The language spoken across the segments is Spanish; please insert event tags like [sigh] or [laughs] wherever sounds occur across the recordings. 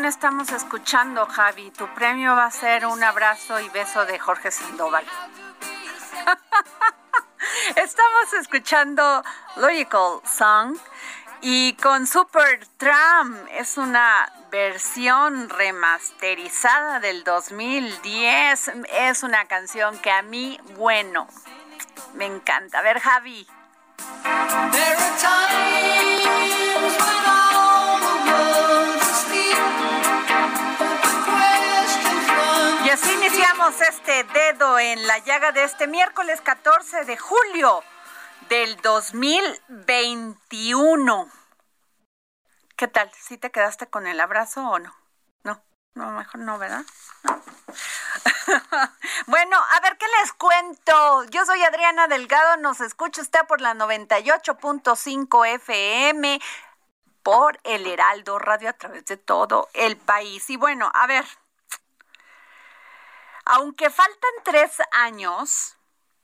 Estamos escuchando, Javi? Tu premio va a ser un abrazo y beso de Jorge Sandoval. [laughs] Estamos escuchando Logical Song y con Super Tram es una versión remasterizada del 2010. Es una canción que a mí, bueno, me encanta. A ver, Javi. Este dedo en la llaga de este miércoles 14 de julio del 2021. ¿Qué tal? ¿Sí te quedaste con el abrazo o no? No, no, mejor no, ¿verdad? No. [laughs] bueno, a ver, ¿qué les cuento? Yo soy Adriana Delgado, nos escucha usted por la 98.5 FM, por el Heraldo Radio a través de todo el país. Y bueno, a ver, aunque faltan tres años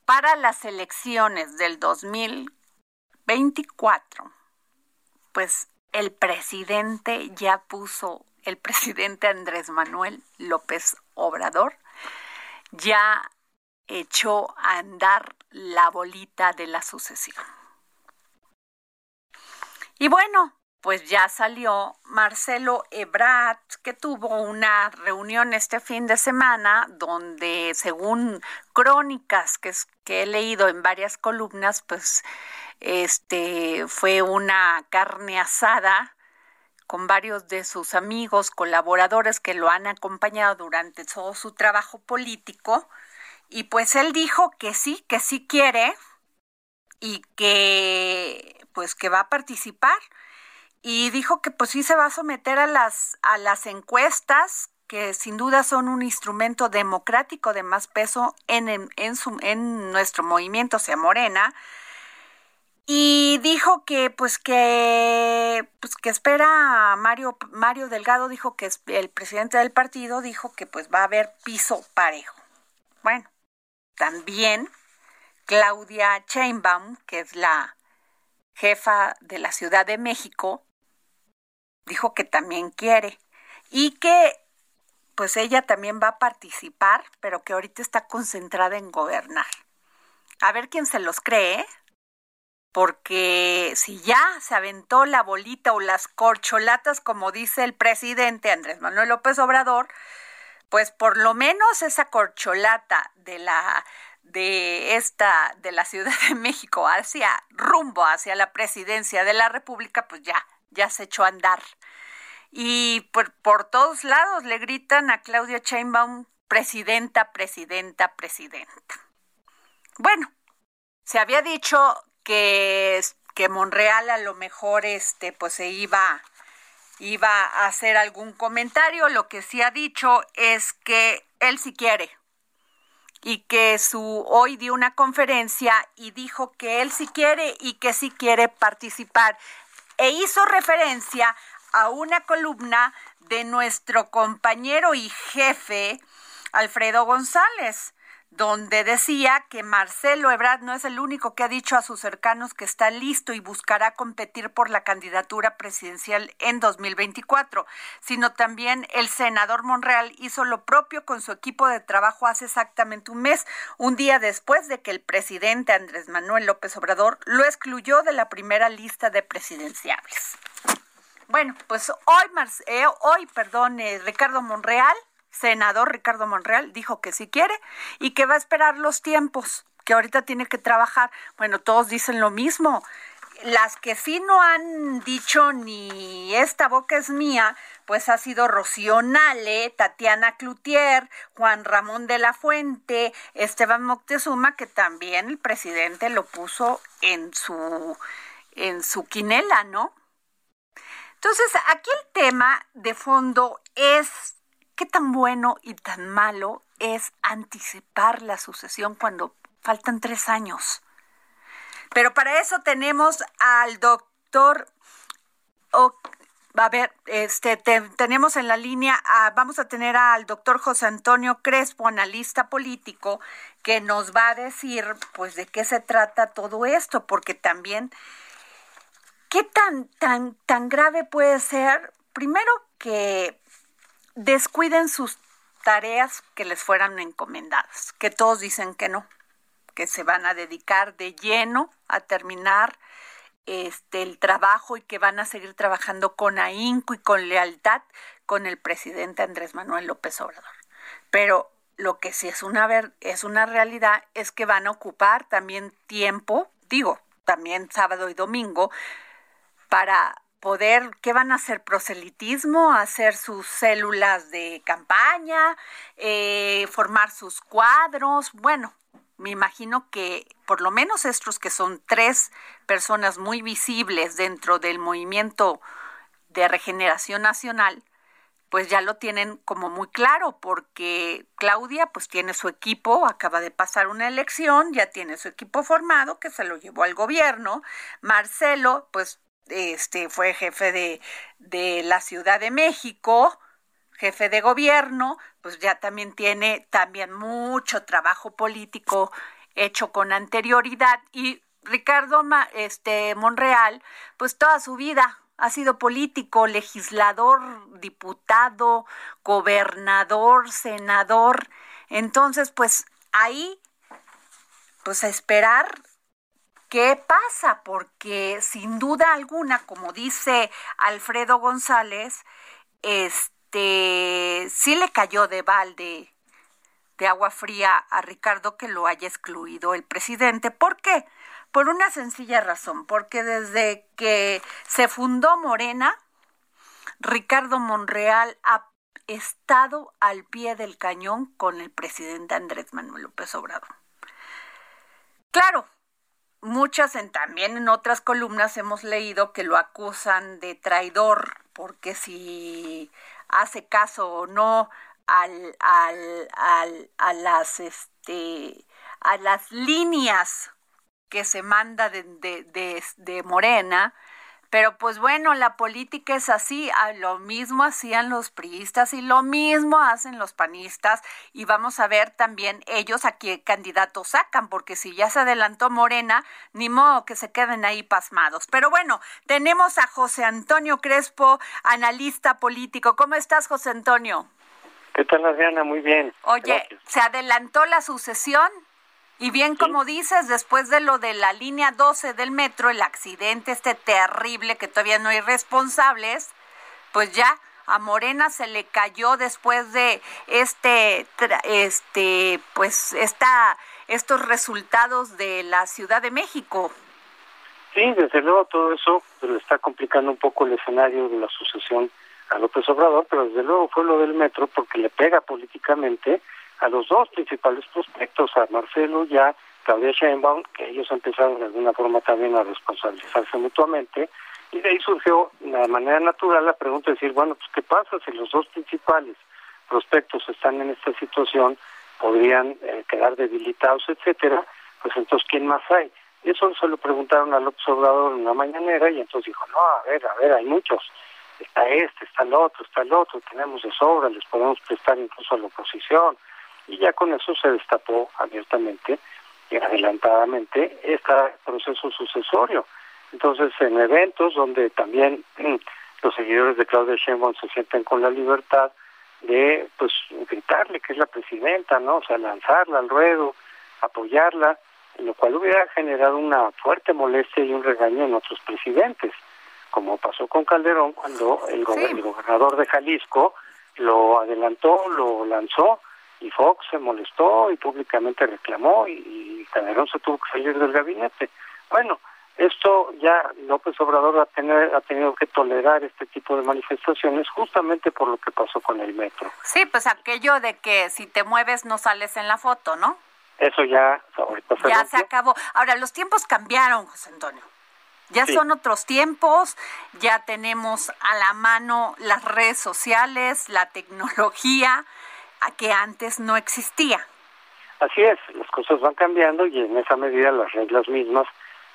para las elecciones del 2024, pues el presidente ya puso, el [laughs] presidente Andrés Manuel López Obrador ya echó a andar la bolita de la sucesión. Y bueno, pues ya salió Marcelo Ebrard, que tuvo una reunión este fin de semana donde, según crónicas que, que he leído en varias columnas, pues este fue una carne asada con varios de sus amigos, colaboradores que lo han acompañado durante todo su trabajo político. Y pues él dijo que sí, que sí quiere y que pues que va a participar y dijo que pues sí se va a someter a las a las encuestas que sin duda son un instrumento democrático de más peso en, en, en su, en nuestro movimiento, sea Morena, y dijo que pues que pues que espera Mario Mario Delgado dijo que el presidente del partido dijo que pues va a haber piso parejo. Bueno, también Claudia Sheinbaum, que es la jefa de la Ciudad de México, dijo que también quiere y que pues ella también va a participar, pero que ahorita está concentrada en gobernar. A ver quién se los cree, ¿eh? porque si ya se aventó la bolita o las corcholatas, como dice el presidente Andrés Manuel López Obrador, pues por lo menos esa corcholata de la de esta de la Ciudad de México hacia rumbo hacia la presidencia de la República, pues ya ya se echó a andar. Y por, por todos lados le gritan a Claudia Sheinbaum presidenta, presidenta, presidenta. Bueno, se había dicho que, que Monreal a lo mejor este pues se iba iba a hacer algún comentario. Lo que sí ha dicho es que él sí quiere y que su hoy dio una conferencia y dijo que él sí quiere y que sí quiere participar e hizo referencia a una columna de nuestro compañero y jefe Alfredo González donde decía que Marcelo Ebrard no es el único que ha dicho a sus cercanos que está listo y buscará competir por la candidatura presidencial en 2024, sino también el senador Monreal hizo lo propio con su equipo de trabajo hace exactamente un mes, un día después de que el presidente Andrés Manuel López Obrador lo excluyó de la primera lista de presidenciables. Bueno, pues hoy, eh, hoy perdón, eh, Ricardo Monreal senador Ricardo Monreal dijo que sí quiere y que va a esperar los tiempos, que ahorita tiene que trabajar. Bueno, todos dicen lo mismo. Las que sí no han dicho ni esta boca es mía, pues ha sido Rocío Nale, Tatiana Cloutier, Juan Ramón de la Fuente, Esteban Moctezuma, que también el presidente lo puso en su en su quinela, ¿no? Entonces, aquí el tema de fondo es ¿Qué tan bueno y tan malo es anticipar la sucesión cuando faltan tres años? Pero para eso tenemos al doctor... a ver, este, tenemos en la línea, vamos a tener al doctor José Antonio Crespo, analista político, que nos va a decir, pues, de qué se trata todo esto, porque también, ¿qué tan, tan, tan grave puede ser? Primero que descuiden sus tareas que les fueran encomendadas, que todos dicen que no, que se van a dedicar de lleno a terminar este el trabajo y que van a seguir trabajando con ahínco y con lealtad con el presidente Andrés Manuel López Obrador. Pero lo que sí es una ver, es una realidad es que van a ocupar también tiempo, digo, también sábado y domingo para poder, ¿qué van a hacer? Proselitismo, hacer sus células de campaña, eh, formar sus cuadros. Bueno, me imagino que por lo menos estos que son tres personas muy visibles dentro del movimiento de regeneración nacional, pues ya lo tienen como muy claro, porque Claudia pues tiene su equipo, acaba de pasar una elección, ya tiene su equipo formado, que se lo llevó al gobierno. Marcelo, pues este fue jefe de, de la Ciudad de México, jefe de gobierno, pues ya también tiene también mucho trabajo político hecho con anterioridad y Ricardo este Monreal, pues toda su vida ha sido político, legislador, diputado, gobernador, senador. Entonces, pues ahí pues a esperar ¿Qué pasa? Porque sin duda alguna, como dice Alfredo González, este sí le cayó de balde de agua fría a Ricardo que lo haya excluido el presidente. ¿Por qué? Por una sencilla razón, porque desde que se fundó Morena, Ricardo Monreal ha estado al pie del cañón con el presidente Andrés Manuel López Obrador. Claro, muchas en, también en otras columnas hemos leído que lo acusan de traidor porque si hace caso o no al, al, al, a las este a las líneas que se manda de, de, de, de Morena pero pues bueno, la política es así, lo mismo hacían los priistas y lo mismo hacen los panistas y vamos a ver también ellos a qué candidatos sacan, porque si ya se adelantó Morena, ni modo que se queden ahí pasmados. Pero bueno, tenemos a José Antonio Crespo, analista político. ¿Cómo estás, José Antonio? ¿Qué tal, Adriana? Muy bien. Oye, ¿se adelantó la sucesión? Y bien, como dices, después de lo de la línea 12 del metro, el accidente este terrible que todavía no hay responsables, pues ya a Morena se le cayó después de este este pues esta estos resultados de la Ciudad de México. Sí, desde luego todo eso pues, le está complicando un poco el escenario de la sucesión a López Obrador, pero desde luego fue lo del metro porque le pega políticamente a los dos principales prospectos, a Marcelo y a Claudia Sheinbaum, que ellos empezaron de alguna forma también a responsabilizarse mutuamente, y de ahí surgió de manera natural la pregunta de decir, bueno, pues ¿qué pasa si los dos principales prospectos están en esta situación, podrían eh, quedar debilitados, etcétera? Pues entonces, ¿quién más hay? Eso se lo preguntaron a López Obrador en una mañanera y entonces dijo, no, a ver, a ver, hay muchos. Está este, está el otro, está el otro, tenemos de sobra, les podemos prestar incluso a la oposición. Y ya con eso se destapó abiertamente y adelantadamente este proceso sucesorio. Entonces, en eventos donde también los seguidores de Claudia Sheinbaum se sienten con la libertad de, pues, gritarle que es la presidenta, ¿no? O sea, lanzarla al ruedo, apoyarla, lo cual hubiera generado una fuerte molestia y un regaño en otros presidentes, como pasó con Calderón cuando el, gobernador de Jalisco lo adelantó, lo lanzó y Fox se molestó y públicamente reclamó y, y Calderón se tuvo que salir del gabinete. Bueno, esto ya López Obrador ha, tener, ha tenido que tolerar este tipo de manifestaciones justamente por lo que pasó con el metro. Sí, pues aquello de que si te mueves no sales en la foto, ¿no? Eso ya Ya se acabó. Ahora, los tiempos cambiaron, José Antonio. Ya son otros tiempos, ya tenemos a la mano las redes sociales, la tecnología, que antes no existía. Así es, las cosas van cambiando y en esa medida las reglas mismas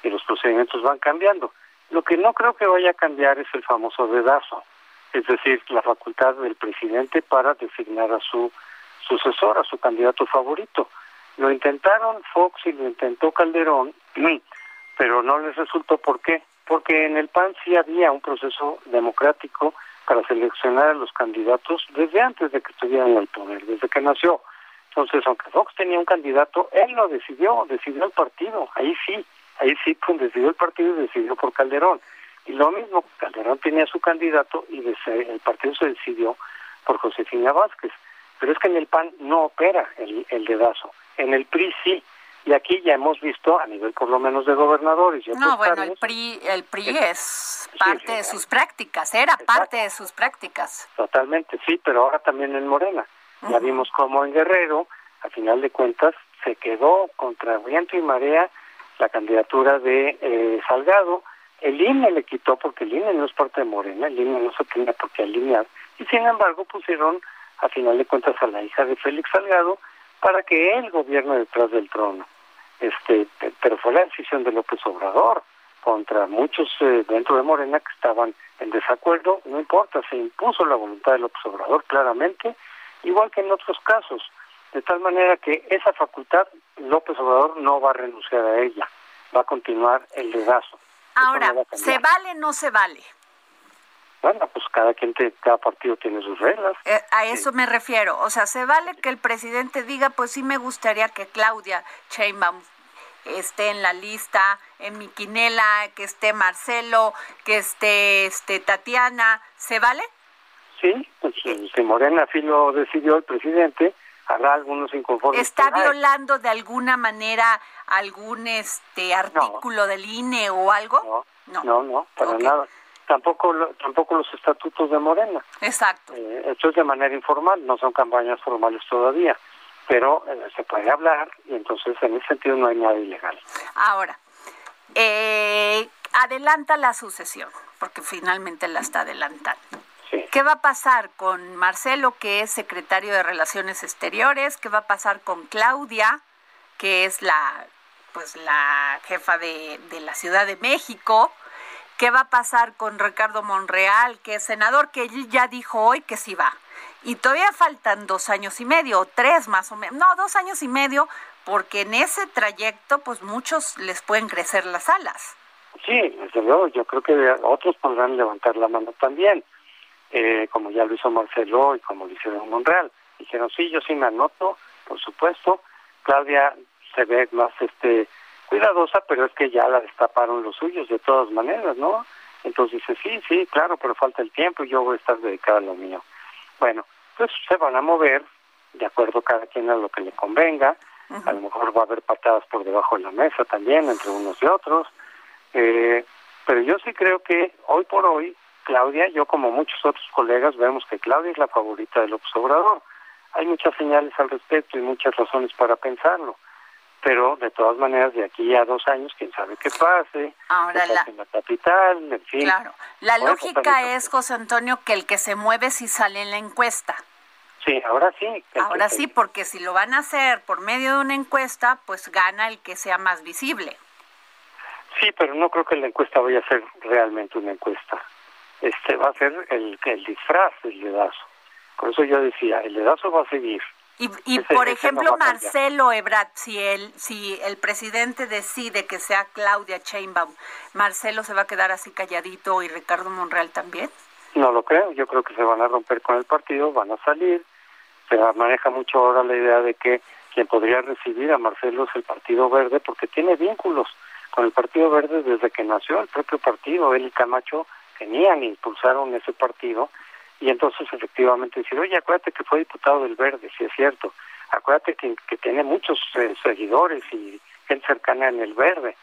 y los procedimientos van cambiando. Lo que no creo que vaya a cambiar es el famoso dedazo, es decir, la facultad del presidente para designar a su sucesor, a su candidato favorito. Lo intentaron Fox y lo intentó Calderón, [clears throat] pero no les resultó. ¿Por qué? Porque en el PAN sí había un proceso democrático para seleccionar a los candidatos desde antes de que estuvieran en el poder, desde que nació. Entonces, aunque Fox tenía un candidato, él lo decidió, decidió el partido, ahí sí, ahí sí pues, decidió el partido y decidió por Calderón. Y lo mismo, Calderón tenía su candidato y el partido se decidió por Josefina Vázquez. Pero es que en el PAN no opera el, el dedazo. En el PRI sí. Y aquí ya hemos visto, a nivel por lo menos de gobernadores. No, bueno, el PRI, el PRI es parte de sus prácticas, era parte de sus prácticas. Totalmente, sí, pero ahora también en Morena. Ya vimos cómo en Guerrero, a final de cuentas, se quedó contra viento y marea la candidatura de eh, Salgado. El INE le quitó porque el INE no es parte de Morena, el INE no se tiene por qué alinear. Y sin embargo pusieron, a final de cuentas, a la hija de Félix Salgado, para que él gobierne detrás del trono. Este, pero fue la decisión de López Obrador contra muchos eh, dentro de Morena que estaban en desacuerdo, no importa, se impuso la voluntad de López Obrador claramente, igual que en otros casos, de tal manera que esa facultad López Obrador no va a renunciar a ella, va a continuar el dedazo. Ahora, ¿se vale o no se vale? Bueno, pues cada quien, cada partido tiene sus reglas. Eh, a eso me refiero. O sea, se vale que el presidente diga, pues sí me gustaría que Claudia Sheinbaum esté en la lista, en mi quinela, que esté Marcelo, que esté este Tatiana, ¿se vale? Sí, pues si Morena así lo decidió el presidente, habrá algunos inconformes. ¿Está violando de alguna manera algún este artículo del INE o algo? No, no, no, para nada tampoco tampoco los estatutos de Morena. Exacto. Eh, esto es de manera informal, no son campañas formales todavía, pero eh, se puede hablar y entonces en ese sentido no hay nada ilegal. Ahora, eh, adelanta la sucesión, porque finalmente la está adelantando. ¿Qué va a pasar con Marcelo, que es secretario de Relaciones Exteriores? ¿Qué va a pasar con Claudia, que es la pues la jefa de, de la Ciudad de México? ¿Qué va a pasar con Ricardo Monreal, que es senador, que él ya dijo hoy que sí va? Y todavía faltan dos años y medio, o tres más o menos, no, dos años y medio, porque en ese trayecto, pues muchos les pueden crecer las alas. Sí, desde luego, yo creo que otros podrán levantar la mano también, eh, como ya lo hizo Marcelo y como lo hicieron Monreal. Dijeron, sí, yo sí me anoto, por supuesto. Claudia se ve más este cuidadosa, pero es que ya la destaparon los suyos de todas maneras, ¿no? Entonces dice, sí, sí, claro, pero falta el tiempo y yo voy a estar dedicado a lo mío. Bueno, pues se van a mover de acuerdo cada quien a lo que le convenga. A lo mejor va a haber patadas por debajo de la mesa también, entre unos y otros. Eh, pero yo sí creo que hoy por hoy, Claudia, yo como muchos otros colegas, vemos que Claudia es la favorita del observador. Hay muchas señales al respecto y muchas razones para pensarlo pero de todas maneras de aquí a dos años quién sabe qué pase ahora la, en la capital en fin. Claro. La lógica es José Antonio que el que se mueve sí sale en la encuesta. Sí ahora sí ahora sí porque si lo van a hacer por medio de una encuesta pues gana el que sea más visible. Sí pero no creo que la encuesta vaya a ser realmente una encuesta. Este va a ser el el disfraz del dedazo por eso yo decía el dedazo va a seguir y, y por ejemplo, Marcelo Ebrard, si el, si el presidente decide que sea Claudia Sheinbaum, ¿Marcelo se va a quedar así calladito y Ricardo Monreal también? No lo creo, yo creo que se van a romper con el partido, van a salir. Se maneja mucho ahora la idea de que quien podría recibir a Marcelo es el Partido Verde porque tiene vínculos con el Partido Verde desde que nació el propio partido. Él y Camacho tenían, e impulsaron ese partido y entonces efectivamente decir, oye, acuérdate que fue diputado del Verde, si es cierto, acuérdate que, que tiene muchos eh, seguidores y gente cercana en el Verde,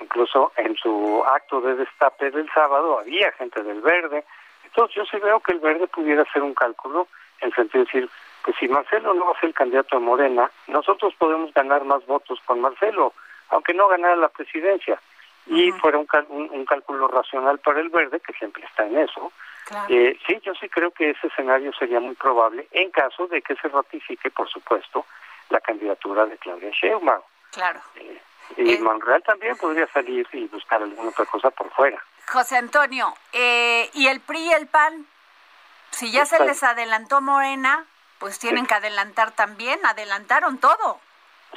incluso en su acto de destape del sábado había gente del Verde, entonces yo sí veo que el Verde pudiera hacer un cálculo en sentido de decir, pues si Marcelo no va a ser el candidato a Morena, nosotros podemos ganar más votos con Marcelo, aunque no ganara la presidencia, y fuera un, un cálculo racional para el Verde, que siempre está en eso, eh, sí, yo sí creo que ese escenario sería muy probable en caso de que se ratifique, por supuesto, la candidatura de Claudia Sheinbaum. Claro. Eh, y eh, Monreal también podría salir y buscar alguna otra cosa por fuera. José Antonio, ¿y el PRI y el PAN? Si ya se les adelantó Morena, pues tienen que adelantar también, adelantaron todo.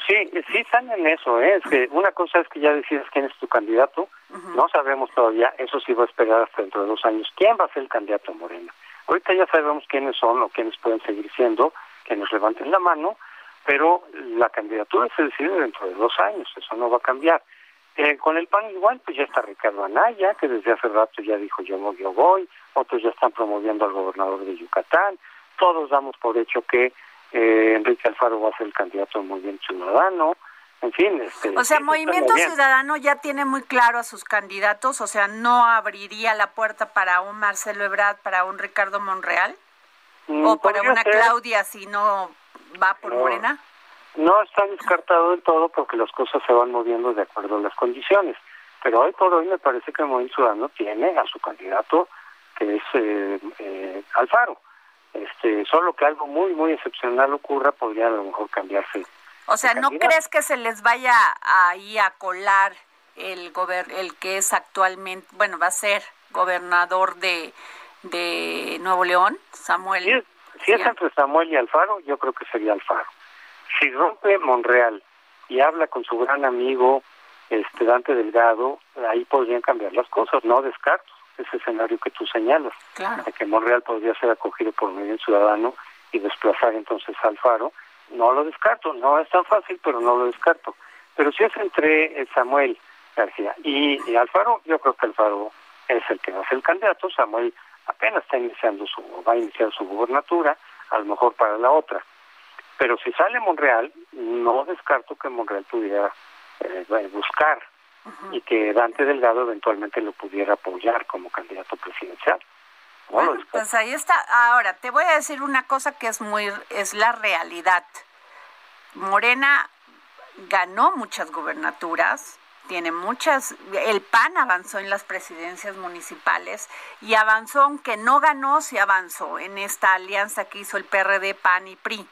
Sí, sí están en eso, ¿eh? Es que una cosa es que ya decides quién es tu candidato, no sabemos todavía, eso sí va a esperar hasta dentro de dos años, quién va a ser el candidato Morena. Ahorita ya sabemos quiénes son o quiénes pueden seguir siendo, que nos levanten la mano, pero la candidatura se decide dentro de dos años, eso no va a cambiar. Eh, con el PAN igual, pues ya está Ricardo Anaya, que desde hace rato ya dijo yo, no, yo voy, otros ya están promoviendo al gobernador de Yucatán, todos damos por hecho que eh, Enrique Alfaro va a ser el candidato muy bien Ciudadano, en fin. Este, o sea, Movimiento Ciudadano ya tiene muy claro a sus candidatos, o sea, no abriría la puerta para un Marcelo Ebrard, para un Ricardo Monreal, mm, o para una Claudia si no va por Morena. No está descartado del todo porque las cosas se van moviendo de acuerdo a las condiciones. Pero hoy por hoy me parece que el Movimiento Ciudadano tiene a su candidato, que es eh, eh, Alfaro. Este, solo que algo muy, muy excepcional ocurra, podría a lo mejor cambiarse. O sea, ¿no crees que se les vaya ahí a colar el, el que es actualmente, bueno, va a ser gobernador de, de Nuevo León, Samuel? Si, es, entre Samuel y Alfaro, yo creo que sería Alfaro. Si rompe Monreal y habla con su gran amigo este Dante Delgado, ahí podrían cambiar las cosas, no descarto ese escenario que tú señalas, de que Monreal podría ser acogido por medio ciudadano y desplazar entonces a Alfaro. No lo descarto, no es tan fácil, pero no lo descarto. Pero si es entre Samuel García y, Alfaro, yo creo que Alfaro es el que va a ser el candidato. Samuel apenas está iniciando su, va a iniciar su gubernatura, a lo mejor para la otra. Pero si sale Monreal, no descarto que Monreal pudiera eh, buscar y que Dante Delgado eventualmente lo pudiera apoyar como candidato presidencial. Bueno, pues ahí está. Ahora, te voy a decir una cosa que es muy, es la realidad. Morena ganó muchas gobernaturas, tiene muchas, el PAN avanzó en las presidencias municipales y avanzó, aunque no ganó, sí avanzó en esta alianza que hizo el PRD, PAN y PRI.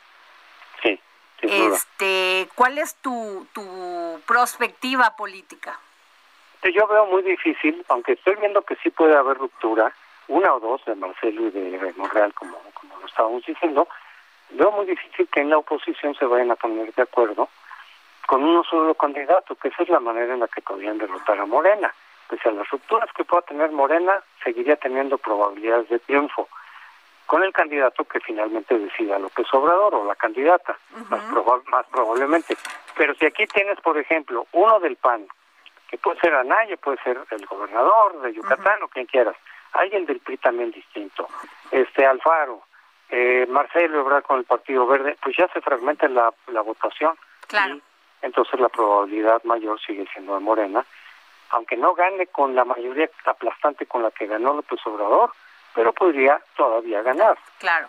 Este, ¿cuál es tu, tu perspectiva política? Yo veo muy difícil, aunque estoy viendo que sí puede haber ruptura, una o dos de Marcelo y de Monreal, como, como lo estábamos diciendo, veo muy difícil que en la oposición se vayan a poner de acuerdo con uno solo candidato, que esa es la manera en la que podrían derrotar a Morena. Pese a las rupturas que pueda tener Morena, seguiría teniendo probabilidades de triunfo con el candidato que finalmente decida López Obrador o la candidata, más, más probablemente. Pero si aquí tienes, por ejemplo, uno del PAN, que puede ser Anaya, puede ser el gobernador de Yucatán o quien quieras, alguien del PRI también distinto, este Alfaro, eh, Marcelo Ebrard con el Partido Verde, pues ya se fragmenta la, la votación. Claro. entonces la probabilidad mayor sigue siendo de Morena, aunque no gane con la mayoría aplastante con la que ganó López Obrador, pero podría todavía ganar. Claro.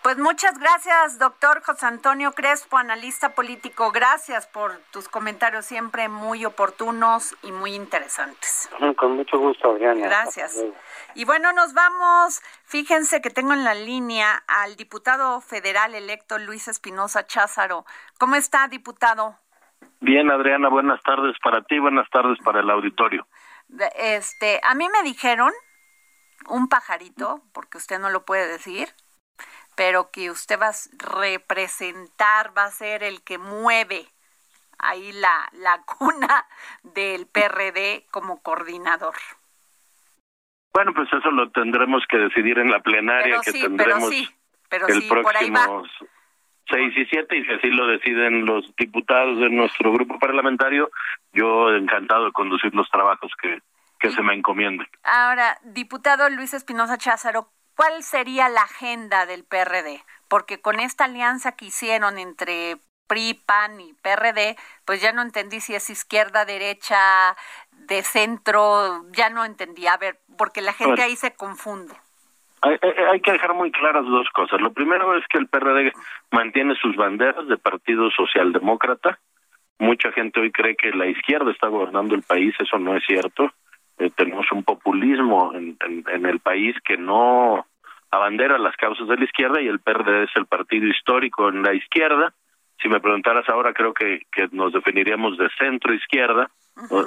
Pues muchas gracias, doctor José Antonio Crespo, analista político. Gracias por tus comentarios siempre muy oportunos y muy interesantes. [laughs] Con mucho gusto, Adriana. Gracias. Y bueno, nos vamos. Fíjense que tengo en la línea al diputado federal electo Luis Espinosa Cházaro. ¿Cómo está, diputado? Bien, Adriana, buenas tardes para ti, buenas tardes para el auditorio. Este, a mí me dijeron un pajarito, porque usted no lo puede decir, pero que usted va a representar, va a ser el que mueve ahí la, la [laughs] cuna del PRD como coordinador. Bueno, pues eso lo tendremos que decidir en la plenaria que tendremos el próximo 6 y 7 y si así lo deciden los diputados de nuestro grupo parlamentario, yo encantado de conducir los trabajos que, que se me encomienden. Ahora, diputado Luis Espinosa Cházaro, ¿cuál sería la agenda del PRD? Porque con esta alianza que hicieron entre PRI, PAN y PRD, pues ya no entendí si es izquierda, derecha, de centro, ya no entendí. A ver, porque la gente ahí se confunde. Hay, que dejar muy claras dos cosas. Lo primero es que el PRD mantiene sus banderas de Partido Socialdemócrata. Mucha gente hoy cree que la izquierda está gobernando el país, eso no es cierto. Eh, tenemos un populismo en, en, el país que no abandera las causas de la izquierda y el PRD es el partido histórico en la izquierda. Si me preguntaras ahora, creo que, que nos definiríamos de centro izquierda,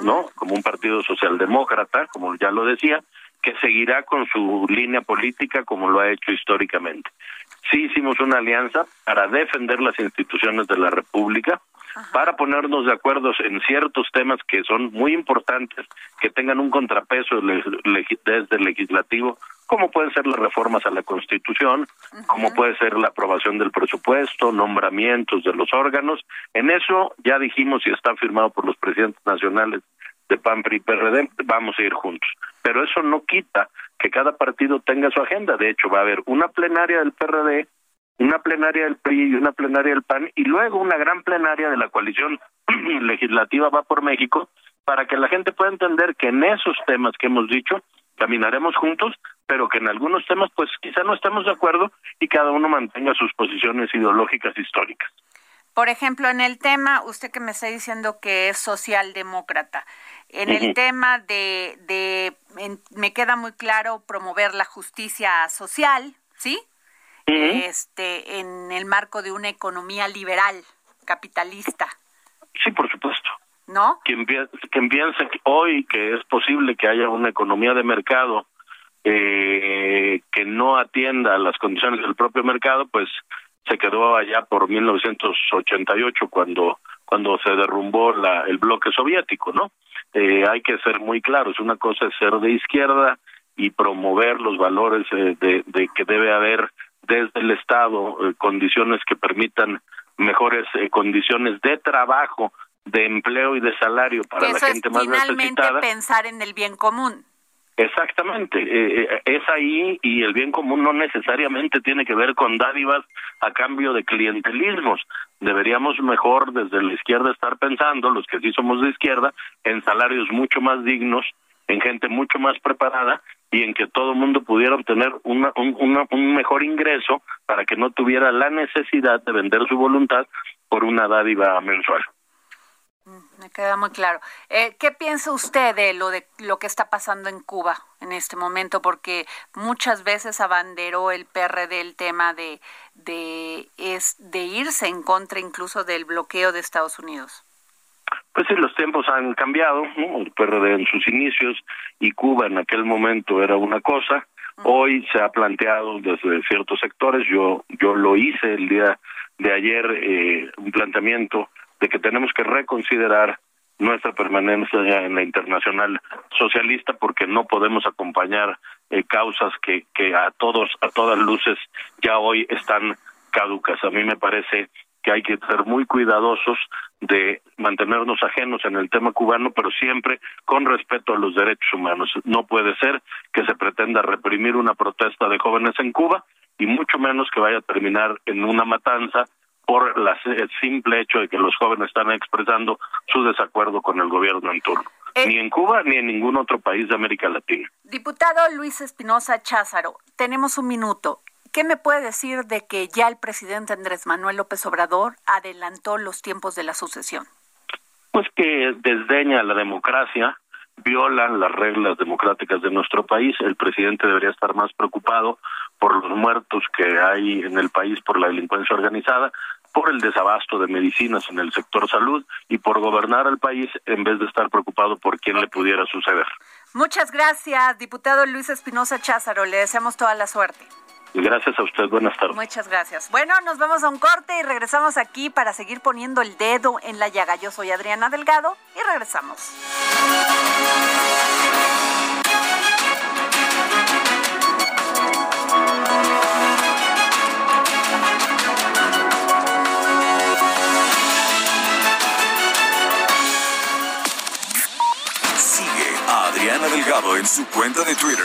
¿no? Como un partido socialdemócrata, como ya lo decía, que seguirá con su línea política como lo ha hecho históricamente. Sí hicimos una alianza para defender las instituciones de la República, para ponernos de acuerdo en ciertos temas que son muy importantes, que tengan un contrapeso desde el legislativo, como pueden ser las reformas a la Constitución, como puede ser la aprobación del presupuesto, nombramientos de los órganos. En eso ya dijimos y está firmado por los presidentes nacionales de PAN, PRI y PRD, vamos a ir juntos. Pero eso no quita que cada partido tenga su agenda. De hecho, va a haber una plenaria del PRD, una plenaria del PRI y una plenaria del PAN, y luego una gran plenaria de la coalición [clears throat] legislativa va por México, para que la gente pueda entender que en esos temas que hemos dicho, caminaremos juntos, pero que en algunos temas, pues quizá no estemos de acuerdo y cada uno mantenga sus posiciones ideológicas históricas. Por ejemplo, en el tema, usted que me está diciendo que es socialdemócrata, en el tema de, de me queda muy claro promover la justicia social, ¿sí? Este, en el marco de una economía liberal, capitalista. Sí, por supuesto. ¿No? Quien, quien piensa hoy que es posible que haya una economía de mercado eh, que no atienda a las condiciones del propio mercado, pues se quedó allá por 1988 cuando cuando se derrumbó la, el bloque soviético, ¿no? Eh, hay que ser muy claros. Una cosa es ser de izquierda y promover los valores eh, de, de, que debe haber desde el Estado eh, condiciones que permitan mejores condiciones de trabajo, de empleo y de salario para la gente más necesitada. pensar en el bien común. Exactamente, eh, eh, es ahí y el bien común no necesariamente tiene que ver con dádivas a cambio de clientelismos. Deberíamos mejor desde la izquierda estar pensando, los que sí somos de izquierda, en salarios mucho más dignos, en gente mucho más preparada y en que todo el mundo pudiera obtener una, un, un mejor ingreso para que no tuviera la necesidad de vender su voluntad por una dádiva mensual. Mm, me queda muy claro. Eh, ¿Qué piensa usted de lo de lo que está pasando en Cuba en este momento? Porque muchas veces abanderó el PRD el tema de de es de irse en contra incluso del bloqueo de Estados Unidos. Pues sí, los tiempos han cambiado. El PRD en sus inicios y Cuba en aquel momento era una cosa. Hoy se ha planteado desde ciertos sectores. Yo yo lo hice el día de ayer eh, un planteamiento de que tenemos que reconsiderar nuestra permanencia en la internacional socialista porque no podemos acompañar eh, causas que, que a todos a todas luces ya hoy están caducas a mí me parece que hay que ser muy cuidadosos de mantenernos ajenos en el tema cubano, pero siempre con respeto a los derechos humanos. No puede ser que se pretenda reprimir una protesta de jóvenes en Cuba y mucho menos que vaya a terminar en una matanza por la, el simple hecho de que los jóvenes están expresando su desacuerdo con el gobierno en turno. Eh, ni en Cuba ni en ningún otro país de América Latina. Diputado Luis Espinosa Cházaro, tenemos un minuto. ¿Qué me puede decir de que ya el presidente Andrés Manuel López Obrador adelantó los tiempos de la sucesión? Pues que desdeña la democracia, violan las reglas democráticas de nuestro país. El presidente debería estar más preocupado por los muertos que hay en el país por la delincuencia organizada, por el desabasto de medicinas en el sector salud y por gobernar al país en vez de estar preocupado por quién le pudiera suceder. Muchas gracias, diputado Luis Espinosa Cházaro. Le deseamos toda la suerte. Gracias a usted, buenas tardes. Muchas gracias. Bueno, nos vamos a un corte y regresamos aquí para seguir poniendo el dedo en la llaga. Yo soy Adriana Delgado y regresamos. Sigue a Adriana Delgado en su cuenta de Twitter,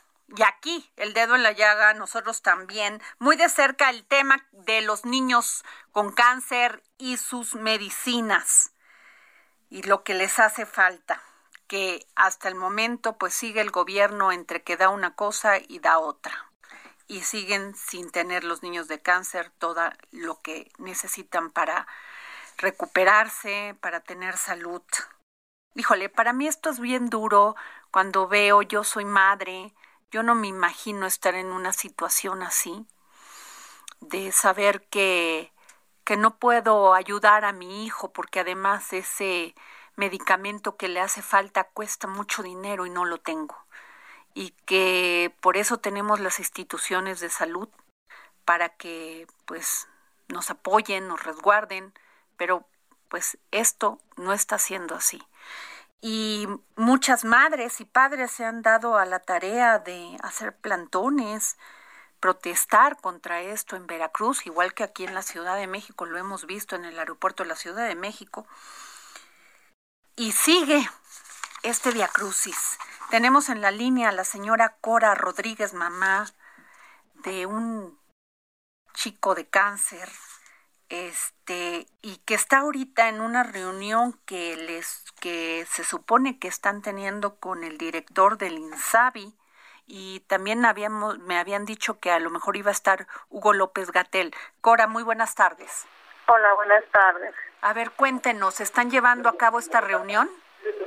y aquí el dedo en la llaga, nosotros también, muy de cerca el tema de los niños con cáncer y sus medicinas y lo que les hace falta, que hasta el momento pues sigue el gobierno entre que da una cosa y da otra y siguen sin tener los niños de cáncer todo lo que necesitan para recuperarse, para tener salud. Híjole, para mí esto es bien duro cuando veo, yo soy madre, yo no me imagino estar en una situación así, de saber que, que no puedo ayudar a mi hijo porque además ese medicamento que le hace falta cuesta mucho dinero y no lo tengo. Y que por eso tenemos las instituciones de salud para que pues nos apoyen, nos resguarden, pero pues esto no está siendo así y muchas madres y padres se han dado a la tarea de hacer plantones, protestar contra esto en Veracruz, igual que aquí en la Ciudad de México, lo hemos visto en el aeropuerto de la Ciudad de México. Y sigue este Crucis. Tenemos en la línea a la señora Cora Rodríguez, mamá de un chico de cáncer este y que está ahorita en una reunión que les que se supone que están teniendo con el director del INSABI y también habíamos me habían dicho que a lo mejor iba a estar Hugo López Gatel. Cora, muy buenas tardes. Hola, buenas tardes. A ver, cuéntenos, ¿están llevando a cabo esta reunión?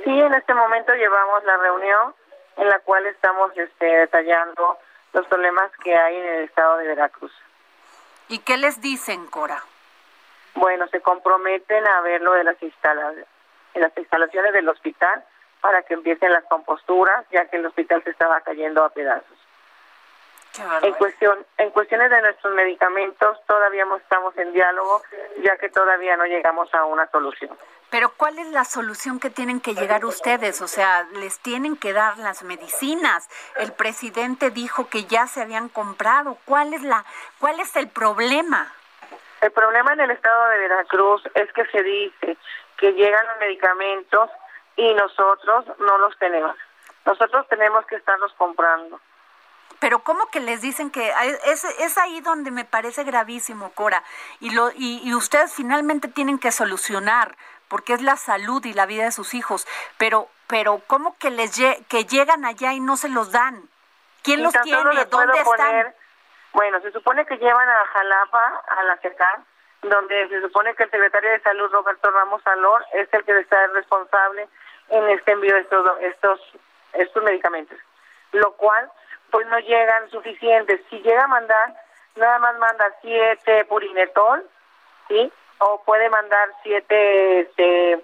Sí, en este momento llevamos la reunión en la cual estamos este, detallando los problemas que hay en el estado de Veracruz. ¿Y qué les dicen, Cora? Bueno, se comprometen a ver lo de las instalaciones, en las instalaciones del hospital para que empiecen las composturas, ya que el hospital se estaba cayendo a pedazos. En cuestión, en cuestiones de nuestros medicamentos, todavía estamos en diálogo, ya que todavía no llegamos a una solución. Pero ¿cuál es la solución que tienen que llegar ustedes? O sea, les tienen que dar las medicinas. El presidente dijo que ya se habían comprado. ¿Cuál es la cuál es el problema? El problema en el estado de Veracruz es que se dice que llegan los medicamentos y nosotros no los tenemos. Nosotros tenemos que estarlos comprando. Pero ¿cómo que les dicen que es, es ahí donde me parece gravísimo, Cora? Y, lo, y, y ustedes finalmente tienen que solucionar, porque es la salud y la vida de sus hijos. Pero, pero ¿cómo que les que llegan allá y no se los dan? ¿Quién los tiene? ¿Dónde están? Bueno, se supone que llevan a Jalapa, a la CECAR, donde se supone que el secretario de Salud, Roberto Ramos Salor, es el que está responsable en este envío de estos, estos, estos medicamentos. Lo cual, pues no llegan suficientes. Si llega a mandar, nada más manda siete purinetol, ¿sí? O puede mandar siete este,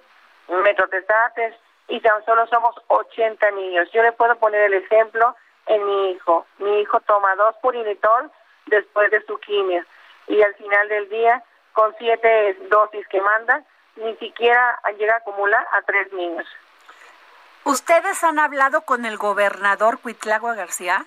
metrotestates y tan solo somos 80 niños. Yo le puedo poner el ejemplo en mi hijo. Mi hijo toma dos purinetol después de su quimio. Y al final del día, con siete dosis que manda, ni siquiera llega a acumular a tres niños. ¿Ustedes han hablado con el gobernador Cuitlagua García?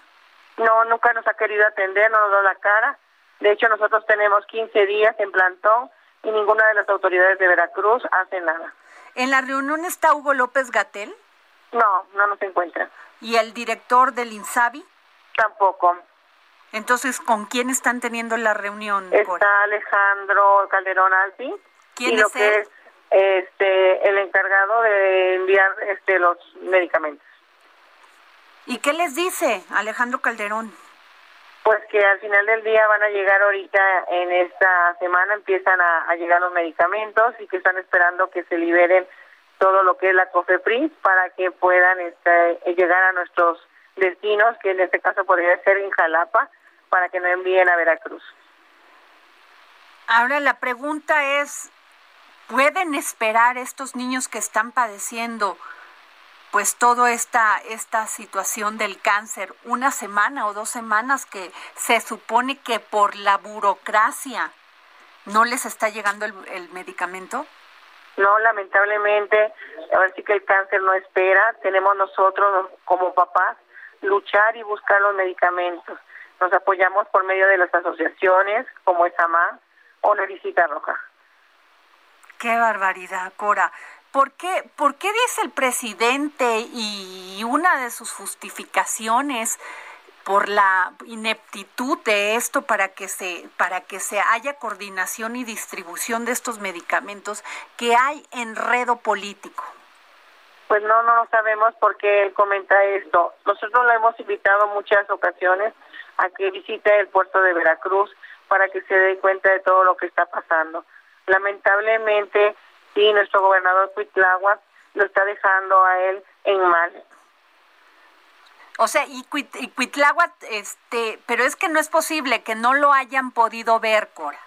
No, nunca nos ha querido atender, no nos da la cara. De hecho, nosotros tenemos 15 días en plantón y ninguna de las autoridades de Veracruz hace nada. ¿En la reunión está Hugo López Gatel? No, no nos encuentra. ¿Y el director del INSABI? Tampoco. Entonces, ¿con quién están teniendo la reunión? Está Alejandro Calderón Alpi. ¿Quién y lo que es este, el encargado de enviar este, los medicamentos. ¿Y qué les dice Alejandro Calderón? Pues que al final del día van a llegar ahorita, en esta semana empiezan a, llegar los medicamentos y que están esperando que se liberen todo lo que es la COFEPRIS para que puedan este, llegar a nuestros destinos, que en este caso podría ser en Jalapa, para que no envíen a Veracruz. Ahora la pregunta es, ¿pueden esperar estos niños que están padeciendo pues toda esta, esta situación del cáncer una semana o dos semanas que se supone que por la burocracia no les está llegando el, el medicamento? No, lamentablemente, ahora sí que el cáncer no espera. Tenemos nosotros como papás luchar y buscar los medicamentos. Nos apoyamos por medio de las asociaciones como ESAMA o Naricita Roja. Qué barbaridad, Cora. ¿Por qué, ¿Por qué dice el presidente y una de sus justificaciones por la ineptitud de esto para que se para que se haya coordinación y distribución de estos medicamentos que hay enredo político? Pues no, no lo sabemos por qué él comenta esto. Nosotros lo hemos invitado muchas ocasiones a que visite el puerto de Veracruz para que se dé cuenta de todo lo que está pasando. Lamentablemente, sí, nuestro gobernador Cuitláhuac lo está dejando a él en mal. O sea, y, Cuit, este, pero es que no es posible que no lo hayan podido ver, Cora.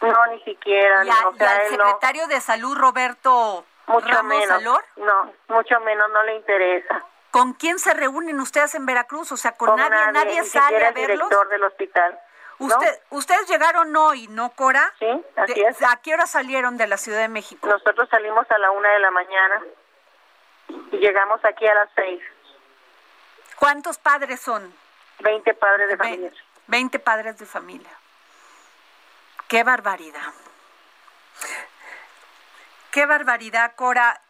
No, ni siquiera. Y, al secretario de Salud, Roberto mucho menos. No, mucho menos, no le interesa. ¿Con quién se reúnen ustedes en Veracruz? O sea, con, nadie, nadie, sale a verlos. El director del hospital. Usted, ¿Ustedes llegaron hoy, no, Cora? Sí, así es. ¿A qué hora salieron de la Ciudad de México? Nosotros salimos a la una de la mañana y llegamos aquí a las seis. ¿Cuántos padres son? Veinte padres de familia. Veinte padres de familia. Qué barbaridad. Qué barbaridad, Cora.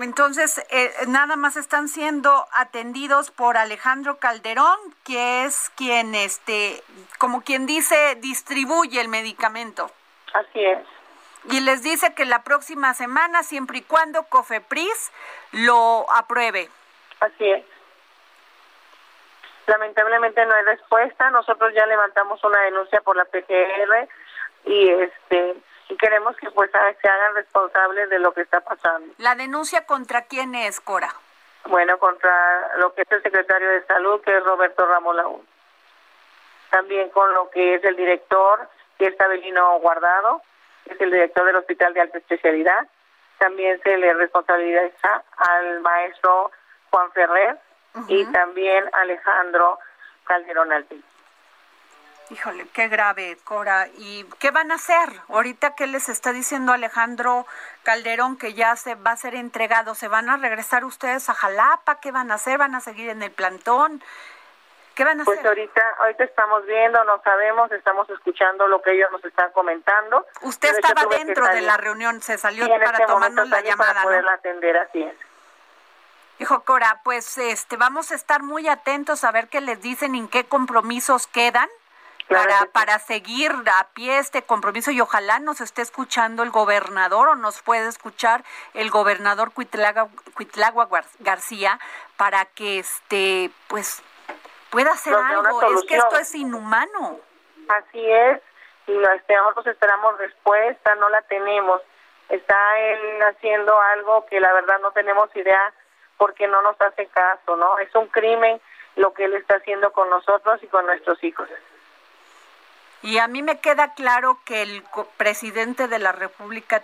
Entonces, eh, nada más están siendo atendidos por Alejandro Calderón, que es quien, este, como quien dice, distribuye el medicamento. Así es. Y les dice que la próxima semana, siempre y cuando COFEPRIS lo apruebe. Así es. Lamentablemente no hay respuesta. Nosotros ya levantamos una denuncia por la PGR y este y queremos que pues se hagan responsables de lo que está pasando. ¿La denuncia contra quién es, Cora? Bueno, contra lo que es el secretario de Salud, que es Roberto Ramos Laún. También con lo que es el director, que es Abelino Guardado, que es el director del Hospital de Alta Especialidad. También se le responsabiliza al maestro Juan Ferrer y también Alejandro Calderón Alpín. Híjole, qué grave, Cora. ¿Y qué van a hacer? Ahorita, ¿qué les está diciendo Alejandro Calderón que ya se va a ser entregado? ¿Se van a regresar ustedes a Jalapa? ¿Qué van a hacer? ¿Van a seguir en el plantón? ¿Qué van a pues hacer? Pues ahorita, ahorita estamos viendo, no sabemos, estamos escuchando lo que ellos nos están comentando. Usted estaba dentro de la reunión, se salió para este tomarnos la llamada. Para poderla atender, así es. Hijo Cora, pues este vamos a estar muy atentos a ver qué les dicen y en qué compromisos quedan para, para seguir a pie este compromiso y ojalá nos esté escuchando el gobernador o nos puede escuchar el gobernador Cuitlagua, García para que este pues pueda hacer algo. Es que esto es inhumano. Así es, y nosotros esperamos respuesta, no la tenemos. Está él haciendo algo que la verdad no tenemos idea porque no nos hace caso, ¿no? Es un crimen lo que él está haciendo con nosotros y con nuestros hijos. Y a mí me queda claro que el presidente de la República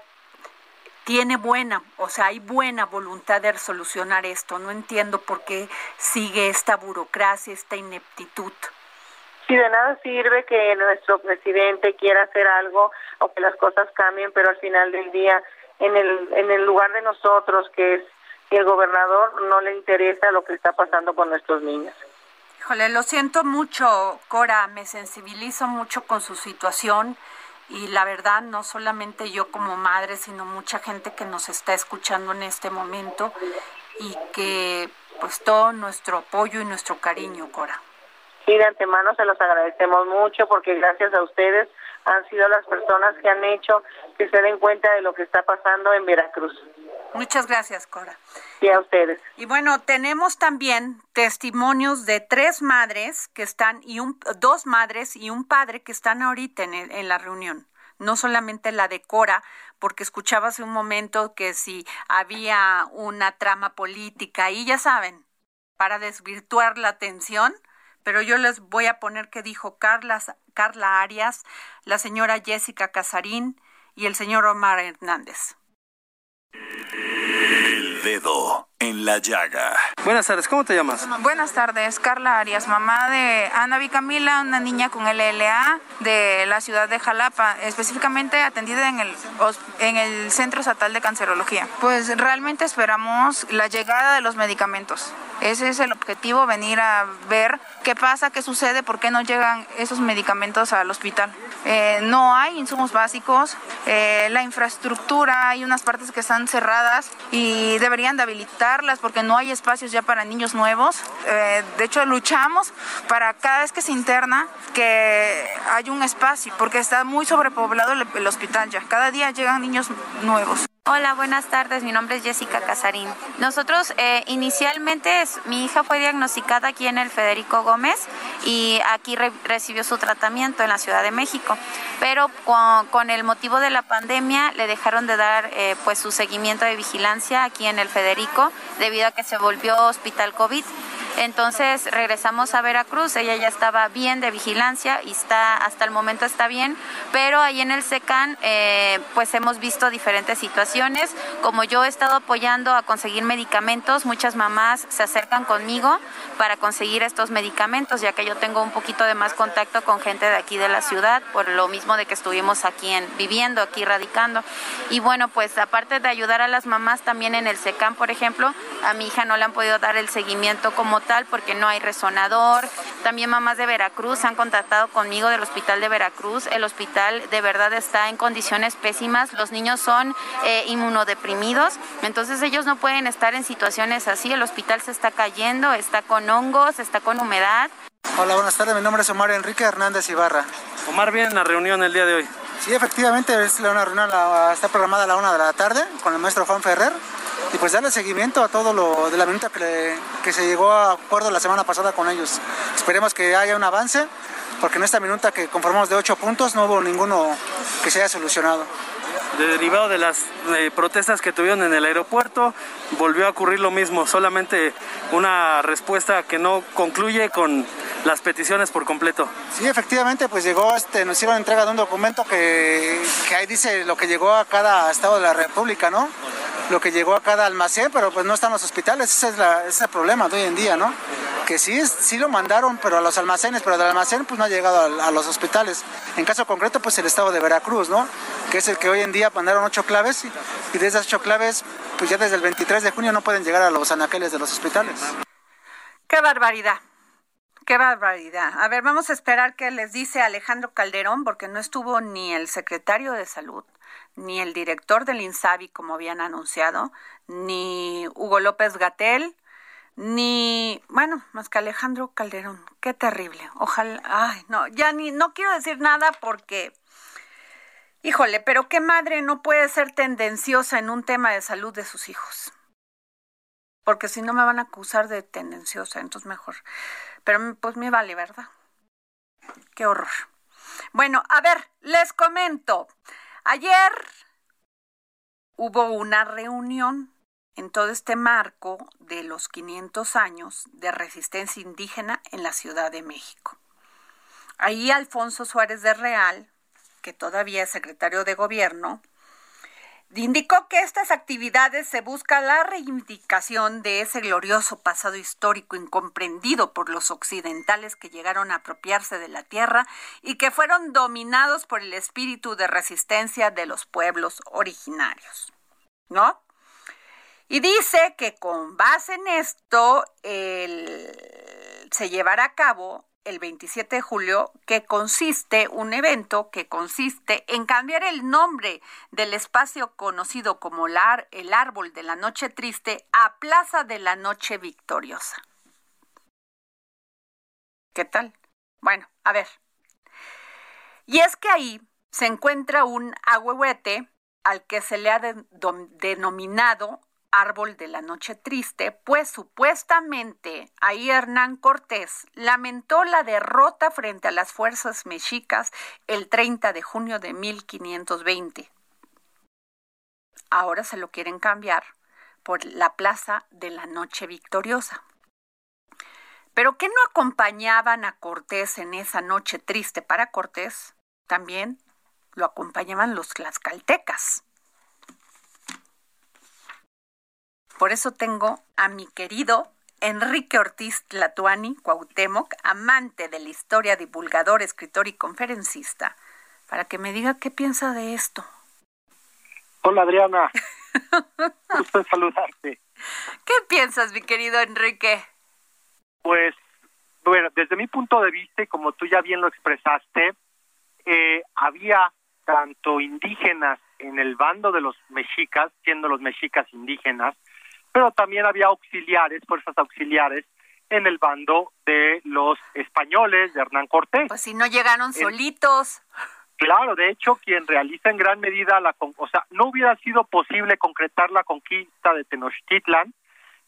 tiene buena, o sea, hay buena voluntad de solucionar esto. No entiendo por qué sigue esta burocracia, esta ineptitud. Sí, de nada sirve que nuestro presidente quiera hacer algo o que las cosas cambien, pero al final del día, en el, en el lugar de nosotros, que es el gobernador, no le interesa lo que está pasando con nuestros niños. Híjole, lo siento mucho, Cora, me sensibilizo mucho con su situación y la verdad no solamente yo como madre, sino mucha gente que nos está escuchando en este momento y que pues todo nuestro apoyo y nuestro cariño, Cora. Sí, de antemano se los agradecemos mucho porque gracias a ustedes han sido las personas que han hecho que se den cuenta de lo que está pasando en Veracruz. Muchas gracias, Cora. Y a ustedes. Y bueno, tenemos también testimonios de tres madres que están, y un, dos madres y un padre que están ahorita en, en la reunión. No solamente la de Cora, porque escuchaba hace un momento que si había una trama política, y ya saben, para desvirtuar la atención, pero yo les voy a poner que dijo Carla, Carla Arias, la señora Jessica Casarín y el señor Omar Hernández. El dedo en la llaga. Buenas tardes, ¿cómo te llamas? Buenas tardes, Carla Arias, mamá de Ana Vicamila, una niña con LLA de la ciudad de Jalapa, específicamente atendida en el, en el Centro Estatal de Cancerología. Pues realmente esperamos la llegada de los medicamentos. Ese es el objetivo, venir a ver qué pasa, qué sucede, por qué no llegan esos medicamentos al hospital. Eh, no hay insumos básicos, eh, la infraestructura, hay unas partes que están cerradas y deberían de habilitarlas porque no hay espacios ya para niños nuevos. Eh, de hecho, luchamos para cada vez que se interna que hay un espacio porque está muy sobrepoblado el hospital ya. Cada día llegan niños nuevos. Hola, buenas tardes. Mi nombre es Jessica Casarín. Nosotros eh, inicialmente mi hija fue diagnosticada aquí en el Federico Gómez y aquí recibió su tratamiento en la Ciudad de México. Pero con, el motivo de la pandemia le dejaron de dar eh, pues su seguimiento de vigilancia aquí en el Federico debido a que se volvió hospital COVID. Entonces regresamos a Veracruz, ella ya estaba bien de vigilancia y está hasta el momento está bien, pero ahí en el SECAN eh, pues hemos visto diferentes situaciones. Como yo he estado apoyando a conseguir medicamentos, muchas mamás se acercan conmigo para conseguir estos medicamentos, ya que yo tengo un poquito de más contacto con gente de aquí de la ciudad, por lo mismo de que estuvimos aquí en, viviendo, aquí radicando. Y bueno, pues aparte de ayudar a las mamás también en el SECAN, por ejemplo, a mi hija no le han podido dar el seguimiento como porque no hay resonador. También mamás de Veracruz han contactado conmigo del hospital de Veracruz. El hospital de verdad está en condiciones pésimas. Los niños son eh, inmunodeprimidos, entonces ellos no pueden estar en situaciones así. El hospital se está cayendo, está con hongos, está con humedad. Hola, buenas tardes. Mi nombre es Omar Enrique Hernández Ibarra. Omar, viene en la reunión el día de hoy. Sí, efectivamente, es una reunión está programada a la una de la tarde con el maestro Juan Ferrer y pues darle seguimiento a todo lo de la minuta que, se llegó a acuerdo la semana pasada con ellos. Esperemos que haya un avance, porque en esta minuta que conformamos de ocho puntos no hubo ninguno que se haya solucionado derivado de las eh, protestas que tuvieron en el aeropuerto, volvió a ocurrir lo mismo, solamente una respuesta que no concluye con las peticiones por completo. Sí, efectivamente, pues llegó, este, nos hicieron entrega de un documento que, que ahí dice lo que llegó a cada estado de la República, ¿no? Lo que llegó a cada almacén, pero pues no están los hospitales, ese es, la, ese es el problema de hoy en día, ¿no? que sí, sí lo mandaron, pero a los almacenes, pero del almacén pues no ha llegado a, los hospitales. En caso concreto, pues el estado de Veracruz, ¿no? Que es el que hoy en día mandaron ocho claves y, y de esas ocho claves, pues ya desde el 23 de junio no pueden llegar a los anaqueles de los hospitales. ¡Qué barbaridad! Qué barbaridad. A ver, vamos a esperar qué les dice Alejandro Calderón, porque no estuvo ni el secretario de Salud, ni el director del INSABI, como habían anunciado, ni Hugo López Gatel, ni, bueno, más que Alejandro Calderón. Qué terrible. Ojalá, ay, no, ya ni, no quiero decir nada porque, híjole, pero qué madre no puede ser tendenciosa en un tema de salud de sus hijos. Porque si no me van a acusar de tendenciosa, entonces mejor. Pero pues me vale, ¿verdad? Qué horror. Bueno, a ver, les comento. Ayer hubo una reunión en todo este marco de los 500 años de resistencia indígena en la Ciudad de México. Ahí Alfonso Suárez de Real, que todavía es secretario de gobierno, indicó que estas actividades se busca la reivindicación de ese glorioso pasado histórico incomprendido por los occidentales que llegaron a apropiarse de la tierra y que fueron dominados por el espíritu de resistencia de los pueblos originarios. ¿No? Y dice que con base en esto se llevará a cabo el 27 de julio, que consiste, un evento que consiste en cambiar el nombre del espacio conocido como el Árbol de la Noche Triste a Plaza de la Noche Victoriosa. ¿Qué tal? Bueno, a ver. Y es que ahí se encuentra un agüehuete al que se le ha denominado árbol de la noche triste, pues supuestamente ahí Hernán Cortés lamentó la derrota frente a las fuerzas mexicas el 30 de junio de 1520. Ahora se lo quieren cambiar por la Plaza de la Noche Victoriosa. Pero ¿qué no acompañaban a Cortés en esa noche triste para Cortés? También lo acompañaban los tlaxcaltecas. Por eso tengo a mi querido Enrique Ortiz Tlatuani Cuauhtémoc, amante de la historia, divulgador, escritor y conferencista, para que me diga qué piensa de esto. Hola Adriana, [laughs] gusto saludarte. ¿Qué piensas, mi querido Enrique? Pues, bueno, desde mi punto de vista, y como tú ya bien lo expresaste, eh, había tanto indígenas en el bando de los mexicas, siendo los mexicas indígenas, pero también había auxiliares, fuerzas auxiliares en el bando de los españoles de Hernán Cortés. Pues si no llegaron solitos. Claro, de hecho, quien realiza en gran medida la, o sea, no hubiera sido posible concretar la conquista de Tenochtitlan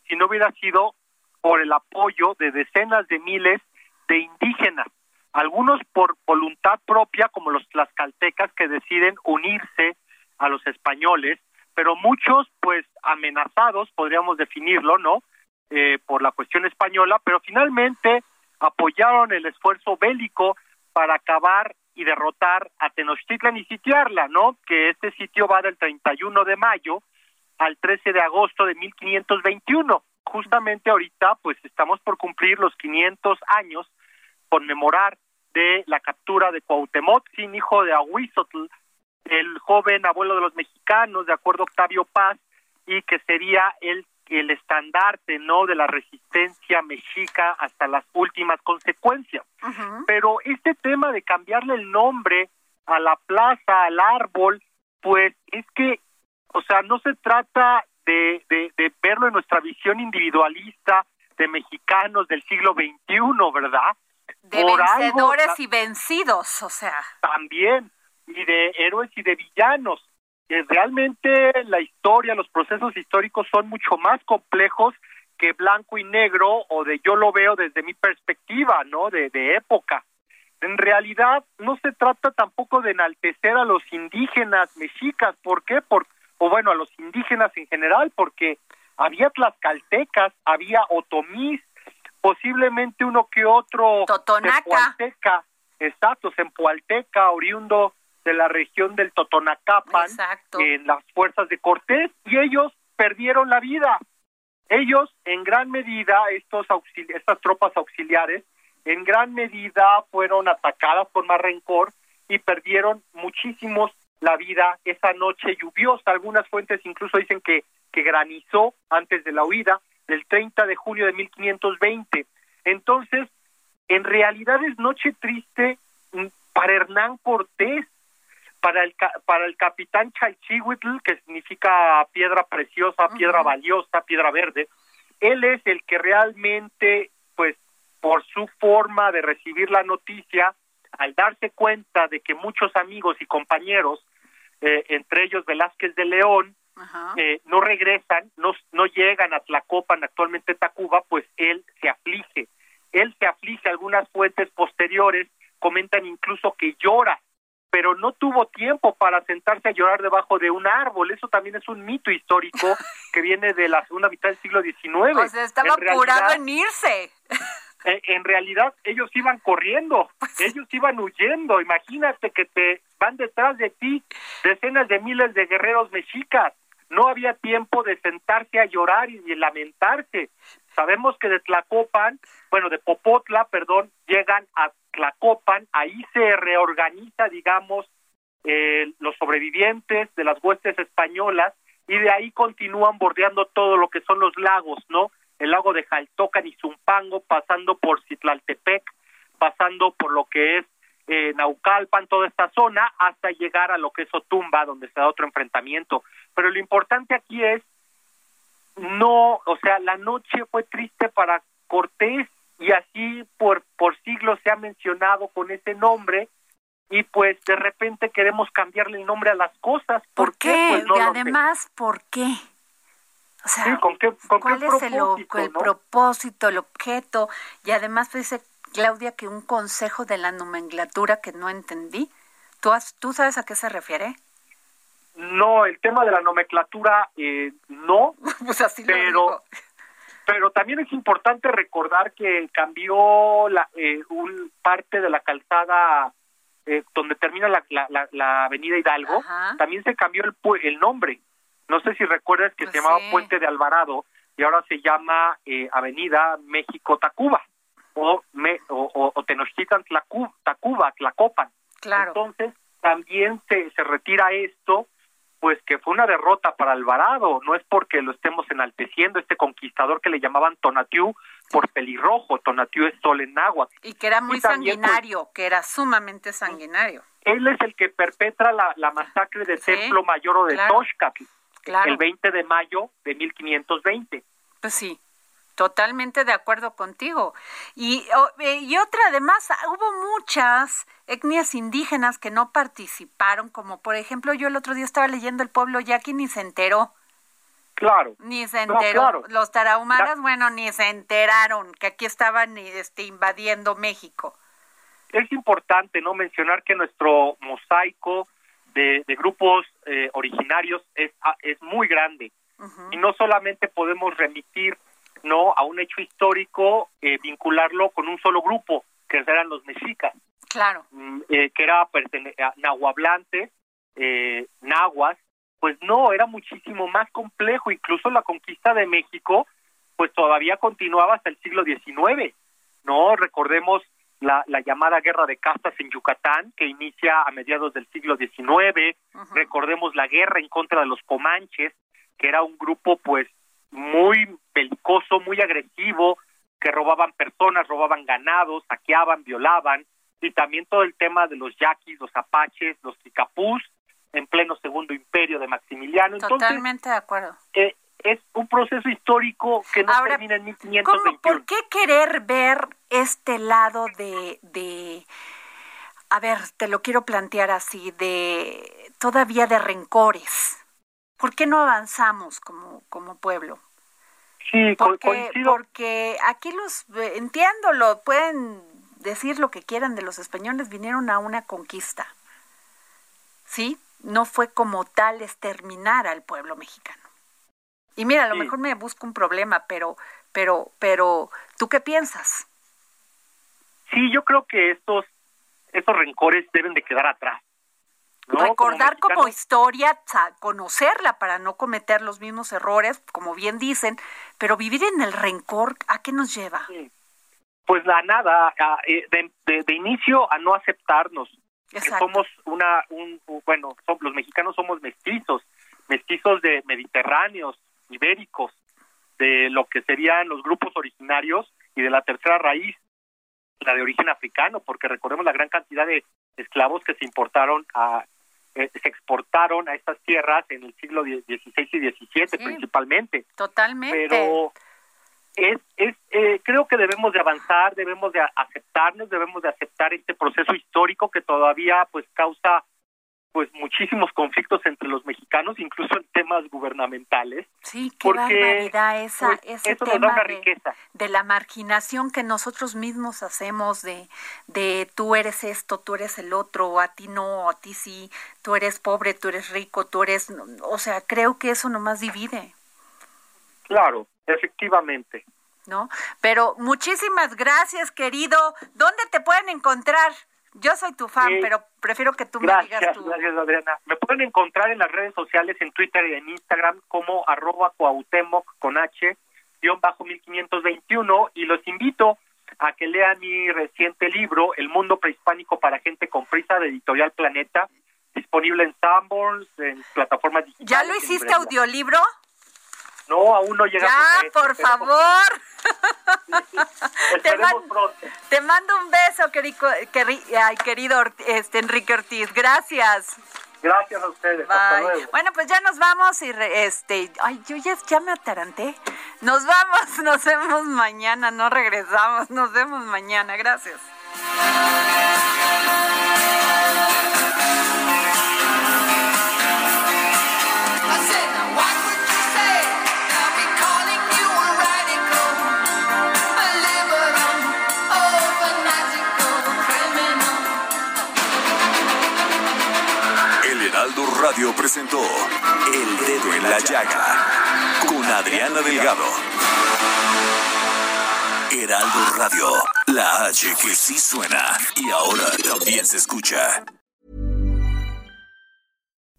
si no hubiera sido por el apoyo de decenas de miles de indígenas, algunos por voluntad propia, como los tlaxcaltecas que deciden unirse a los españoles, pero muchos pues amenazados, podríamos definirlo, ¿no? Eh, por la cuestión española, pero finalmente apoyaron el esfuerzo bélico para acabar y derrotar a Tenochtitlan y sitiarla, ¿no? Que este sitio va del 31 de mayo al 13 de agosto de 1521. Justamente ahorita, pues estamos por cumplir los 500 años, conmemorar de la captura de Cuauhtémoc, sin hijo de Ahuizotl, el joven abuelo de los mexicanos, de acuerdo a Octavio Paz, y que sería el, el estandarte, ¿no?, de la resistencia mexica hasta las últimas consecuencias. Pero este tema de cambiarle el nombre a la plaza, al árbol, pues es que, o sea, no se trata de, de, verlo en nuestra visión individualista de mexicanos del siglo XXI, ¿verdad? De vencedores y vencidos, o sea. También, y de héroes y de villanos. que realmente la historia, los procesos históricos son mucho más complejos que blanco y negro o de yo lo veo desde mi perspectiva, ¿no? De, de época. En realidad no se trata tampoco de enaltecer a los indígenas mexicas, ¿por qué? Por, o bueno, a los indígenas en general, porque había tlaxcaltecas, había otomís, posiblemente uno que otro Totonaca. exacto, Zempoalteca, oriundo de la región del Totonacapan en las fuerzas de Cortés y ellos perdieron la vida. Ellos, en gran medida, estos estas tropas auxiliares, en gran medida fueron atacadas por más rencor y perdieron muchísimos la vida esa noche lluviosa. Algunas fuentes incluso dicen que, que granizó antes de la huida del 30 de julio de 1520. Entonces, en realidad es noche triste mm, para Hernán Cortés, para el, para el capitán Chalchihuitl, que significa piedra preciosa, piedra valiosa, piedra verde, él es el que realmente, pues, por su forma de recibir la noticia, al darse cuenta de que muchos amigos y compañeros, eh, entre ellos Velázquez de León, eh, no regresan, no, no llegan a Tlacopan, actualmente Tacuba, pues él se aflige. Él se aflige, algunas fuentes posteriores comentan incluso que llora, pero no tuvo tiempo para sentarse a llorar debajo de un árbol. Eso también es un mito histórico [laughs] que viene de la segunda mitad del siglo XIX. O sea, estaba apurado en irse. Eh, en realidad ellos iban corriendo, pues ellos iban huyendo. Imagínate que te van detrás de ti decenas de miles de guerreros mexicas. No había tiempo de sentarse a llorar y de lamentarse. Sabemos que de Tlacopan, bueno, de Popotla, perdón, llegan a Tlacopan, ahí se reorganiza, digamos, eh, los sobrevivientes de las huestes españolas y de ahí continúan bordeando todo lo que son los lagos, ¿no? el lago de Jaltocan y Zumpango, pasando por Citlaltepec, pasando por lo que es eh, Naucalpan, toda esta zona, hasta llegar a lo que es Otumba, donde se da otro enfrentamiento. Pero lo importante aquí es, no, o sea, la noche fue triste para Cortés y así por, por siglos se ha mencionado con ese nombre y pues de repente queremos cambiarle el nombre a las cosas. ¿Por, qué? Pues no y además, ¿por qué? O sea, ¿con qué, ¿cuál es el, el propósito, el objeto? Y además dice Claudia que un consejo de la nomenclatura que no entendí. ¿Tú, ¿Tú sabes a qué se refiere? No, el tema de la nomenclatura eh, no, [laughs] pues así pero, pero también es importante recordar que cambió la, eh, un parte de la calzada eh, donde termina la, la, la, avenida Hidalgo, también se cambió el, el nombre. No sé si recuerdas que se llamaba Puente de Alvarado y ahora se llama eh, Avenida México-Tacuba o, me, o, o, Tenochtitlan Tacuba, Tlacopan. Claro. Entonces también se, se retira esto, pues que fue una derrota para Alvarado, no es porque lo estemos enalteciendo, este conquistador que le llamaban Tonatiuh por pelirrojo, Tonatiuh es sol en agua. Y que era muy pues, sanguinario, que era sumamente sanguinario. Él es el que perpetra la, la masacre de Templo Mayor o de claro el 20 de mayo de 1520. Pues sí, totalmente de acuerdo contigo. Y, eh, y otra, además, hubo muchas etnias indígenas que no participaron, como por ejemplo yo el otro día estaba leyendo el pueblo yaqui ni se enteró. Claro. Ni se enteró. Los tarahumaras, bueno, ni se enteraron que aquí estaban este, invadiendo México. Es importante no mencionar que nuestro mosaico de, grupos eh, originarios es, ah, es muy grande. Y no solamente podemos remitir no a un hecho histórico, eh, vincularlo con un solo grupo, que eran los mexicas. Claro. Mm, eh, que era nahuablante, eh, nahuas, pues no, era muchísimo más complejo. Incluso la conquista de México, pues todavía continuaba hasta el siglo XIX. No, recordemos la, llamada guerra de castas en Yucatán, que inicia a mediados del siglo XIX. Recordemos la guerra en contra de los comanches, que era un grupo pues muy belicoso, muy agresivo, que robaban personas, robaban ganados, saqueaban, violaban, y también todo el tema de los yaquis, los apaches, los ticapús, en pleno segundo imperio de Maximiliano. Totalmente de acuerdo. Eh, es un proceso histórico que no termina en 1521. ¿Por qué querer ver este lado de, de, a ver, te lo quiero plantear así, de todavía de rencores? ¿Por qué no avanzamos como, como pueblo? Sí, porque, porque aquí los, entiendo, lo pueden decir lo que quieran de los españoles, vinieron a una conquista. ¿Sí? No fue como tal exterminar al pueblo mexicano. Y mira, a lo mejor me busco un problema, pero, pero, pero, ¿tú qué piensas? Sí, yo creo que estos, estos rencores deben de quedar atrás. Recordar como, historia, conocerla para no cometer los mismos errores, como bien dicen, pero vivir en el rencor, ¿a qué nos lleva? Pues la nada, eh, de, de, inicio a no aceptarnos. Que somos una, un, bueno, los mexicanos somos mestizos, mestizos de mediterráneos, ibéricos, de lo que serían los grupos originarios y de la tercera raíz, la de origen africano, porque recordemos la gran cantidad de esclavos que se importaron a eh, se exportaron a estas tierras en el siglo XVI y XVII principalmente. Totalmente. Pero es, es eh, creo que debemos de avanzar, debemos de aceptarnos, debemos de aceptar este proceso histórico que todavía pues causa pues muchísimos conflictos entre los mexicanos, incluso en temas gubernamentales. Sí, qué barbaridad esa, pues, ese eso tema nos da de, riqueza. de la marginación que nosotros mismos hacemos de, de tú eres esto, tú eres el otro, a ti no, a ti sí, tú eres pobre, tú eres rico, tú eres, o sea, creo que eso nomás divide. Claro, efectivamente. ¿No? Pero muchísimas gracias, querido. ¿Dónde te pueden encontrar? Yo soy tu fan, pero prefiero que tú me digas tú. gracias Adriana. Me pueden encontrar en las redes sociales, en Twitter y en Instagram como arroba cuauhtémoc con H, guion bajo 1521 y los invito a que lean mi reciente libro, El mundo prehispánico para gente con prisa, de Editorial Planeta, disponible en Sanborns, en plataformas digitales. ¿Ya lo hiciste audiolibro? No, aún no llegamos a Ya, eso, por esperemos- favor. [laughs] te, man- te mando un beso, querido, querido este, Enrique Ortiz. Gracias. Gracias a ustedes. Hasta Bye. luego. Bueno, pues ya nos vamos y re- este, ay, yo ya, ya me ataranté. Nos vamos, [laughs] nos vemos mañana, no regresamos, nos vemos mañana. Gracias. Radio presentó El Dedo en la Llaga con Adriana Delgado. Heraldo Radio, la H que sí suena y ahora también se escucha.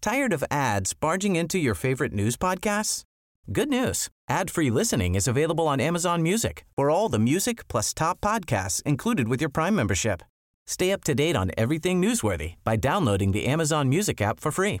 Tired of ads barging into your favorite news podcasts? Good news. Ad-free listening is available on Amazon Music for all the music plus top podcasts included with your Prime membership. Stay up to date on everything newsworthy by downloading the Amazon Music app for free